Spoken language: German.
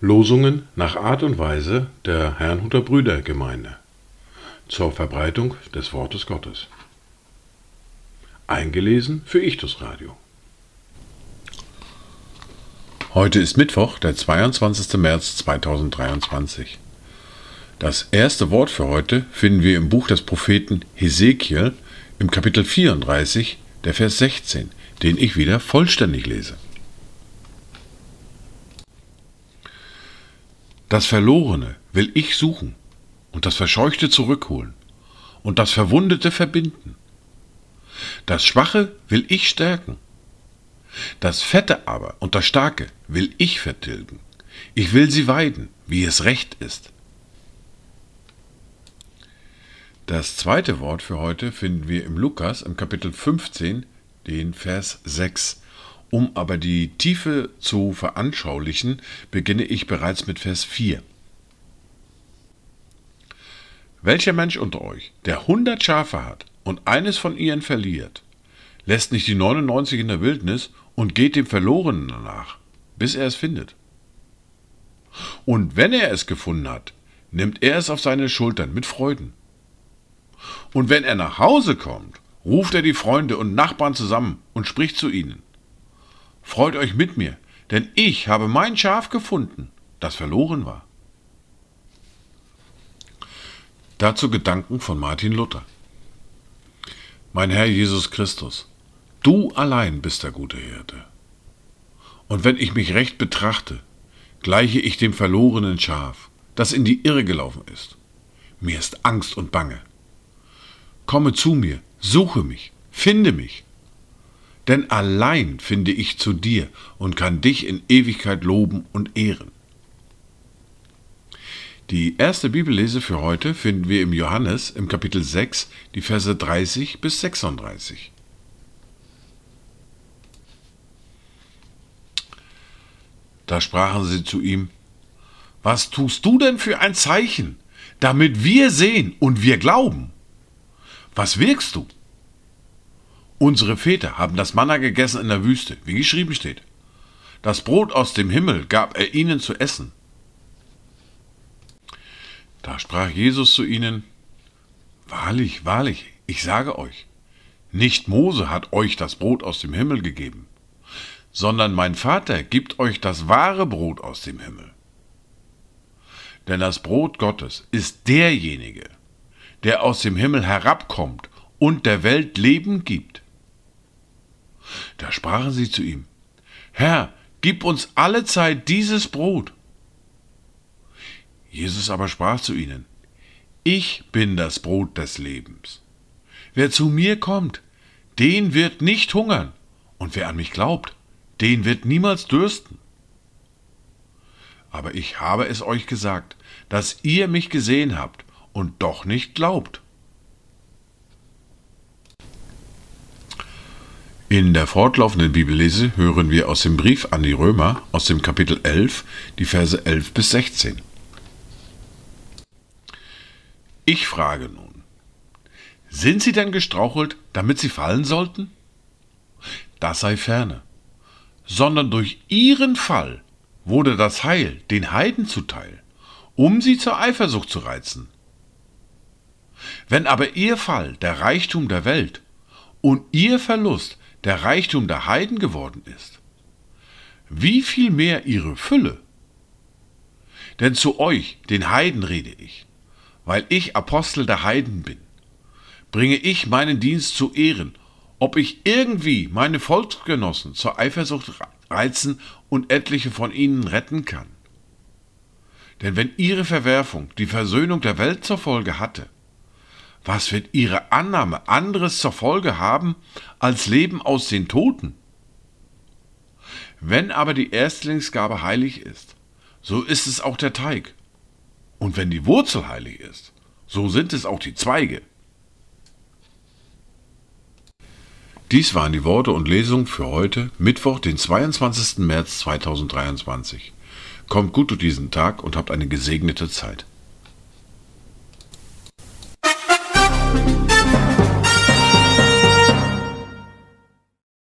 Losungen nach Art und Weise der Herrnhuter Brüdergemeinde zur Verbreitung des Wortes Gottes. Eingelesen für Ichtus Radio. Heute ist Mittwoch, der 22. März 2023. Das erste Wort für heute finden wir im Buch des Propheten Hesekiel im Kapitel 34, der Vers 16, den ich wieder vollständig lese. Das Verlorene will ich suchen und das Verscheuchte zurückholen und das Verwundete verbinden. Das Schwache will ich stärken. Das Fette aber und das Starke will ich vertilgen. Ich will sie weiden, wie es recht ist. Das zweite Wort für heute finden wir im Lukas im Kapitel 15, den Vers 6. Um aber die Tiefe zu veranschaulichen, beginne ich bereits mit Vers 4. Welcher Mensch unter euch, der hundert Schafe hat und eines von ihnen verliert, lässt nicht die 99 in der Wildnis und geht dem Verlorenen nach, bis er es findet? Und wenn er es gefunden hat, nimmt er es auf seine Schultern mit Freuden. Und wenn er nach Hause kommt, ruft er die Freunde und Nachbarn zusammen und spricht zu ihnen. Freut euch mit mir, denn ich habe mein Schaf gefunden, das verloren war. Dazu Gedanken von Martin Luther. Mein Herr Jesus Christus, du allein bist der gute Hirte. Und wenn ich mich recht betrachte, gleiche ich dem verlorenen Schaf, das in die Irre gelaufen ist. Mir ist Angst und Bange. Komme zu mir, suche mich, finde mich. Denn allein finde ich zu dir und kann dich in Ewigkeit loben und ehren. Die erste Bibellese für heute finden wir im Johannes im Kapitel 6, die Verse 30 bis 36. Da sprachen sie zu ihm, Was tust du denn für ein Zeichen, damit wir sehen und wir glauben? Was wirkst du? Unsere Väter haben das Manna gegessen in der Wüste, wie geschrieben steht. Das Brot aus dem Himmel gab er ihnen zu essen. Da sprach Jesus zu ihnen, Wahrlich, wahrlich, ich sage euch, nicht Mose hat euch das Brot aus dem Himmel gegeben, sondern mein Vater gibt euch das wahre Brot aus dem Himmel. Denn das Brot Gottes ist derjenige, der aus dem Himmel herabkommt und der Welt Leben gibt. Da sprachen sie zu ihm, Herr, gib uns alle Zeit dieses Brot. Jesus aber sprach zu ihnen, Ich bin das Brot des Lebens. Wer zu mir kommt, den wird nicht hungern, und wer an mich glaubt, den wird niemals dürsten. Aber ich habe es euch gesagt, dass ihr mich gesehen habt und doch nicht glaubt. In der fortlaufenden Bibellese hören wir aus dem Brief an die Römer aus dem Kapitel 11 die Verse 11 bis 16. Ich frage nun, sind sie denn gestrauchelt, damit sie fallen sollten? Das sei ferne, sondern durch ihren Fall wurde das Heil den Heiden zuteil, um sie zur Eifersucht zu reizen. Wenn aber ihr Fall der Reichtum der Welt und ihr Verlust der Reichtum der Heiden geworden ist, wie viel mehr ihre Fülle? Denn zu euch, den Heiden, rede ich, weil ich Apostel der Heiden bin, bringe ich meinen Dienst zu Ehren, ob ich irgendwie meine Volksgenossen zur Eifersucht reizen und etliche von ihnen retten kann. Denn wenn ihre Verwerfung die Versöhnung der Welt zur Folge hatte, was wird ihre Annahme anderes zur Folge haben als Leben aus den Toten? Wenn aber die Erstlingsgabe heilig ist, so ist es auch der Teig. Und wenn die Wurzel heilig ist, so sind es auch die Zweige. Dies waren die Worte und Lesungen für heute, Mittwoch, den 22. März 2023. Kommt gut durch diesen Tag und habt eine gesegnete Zeit.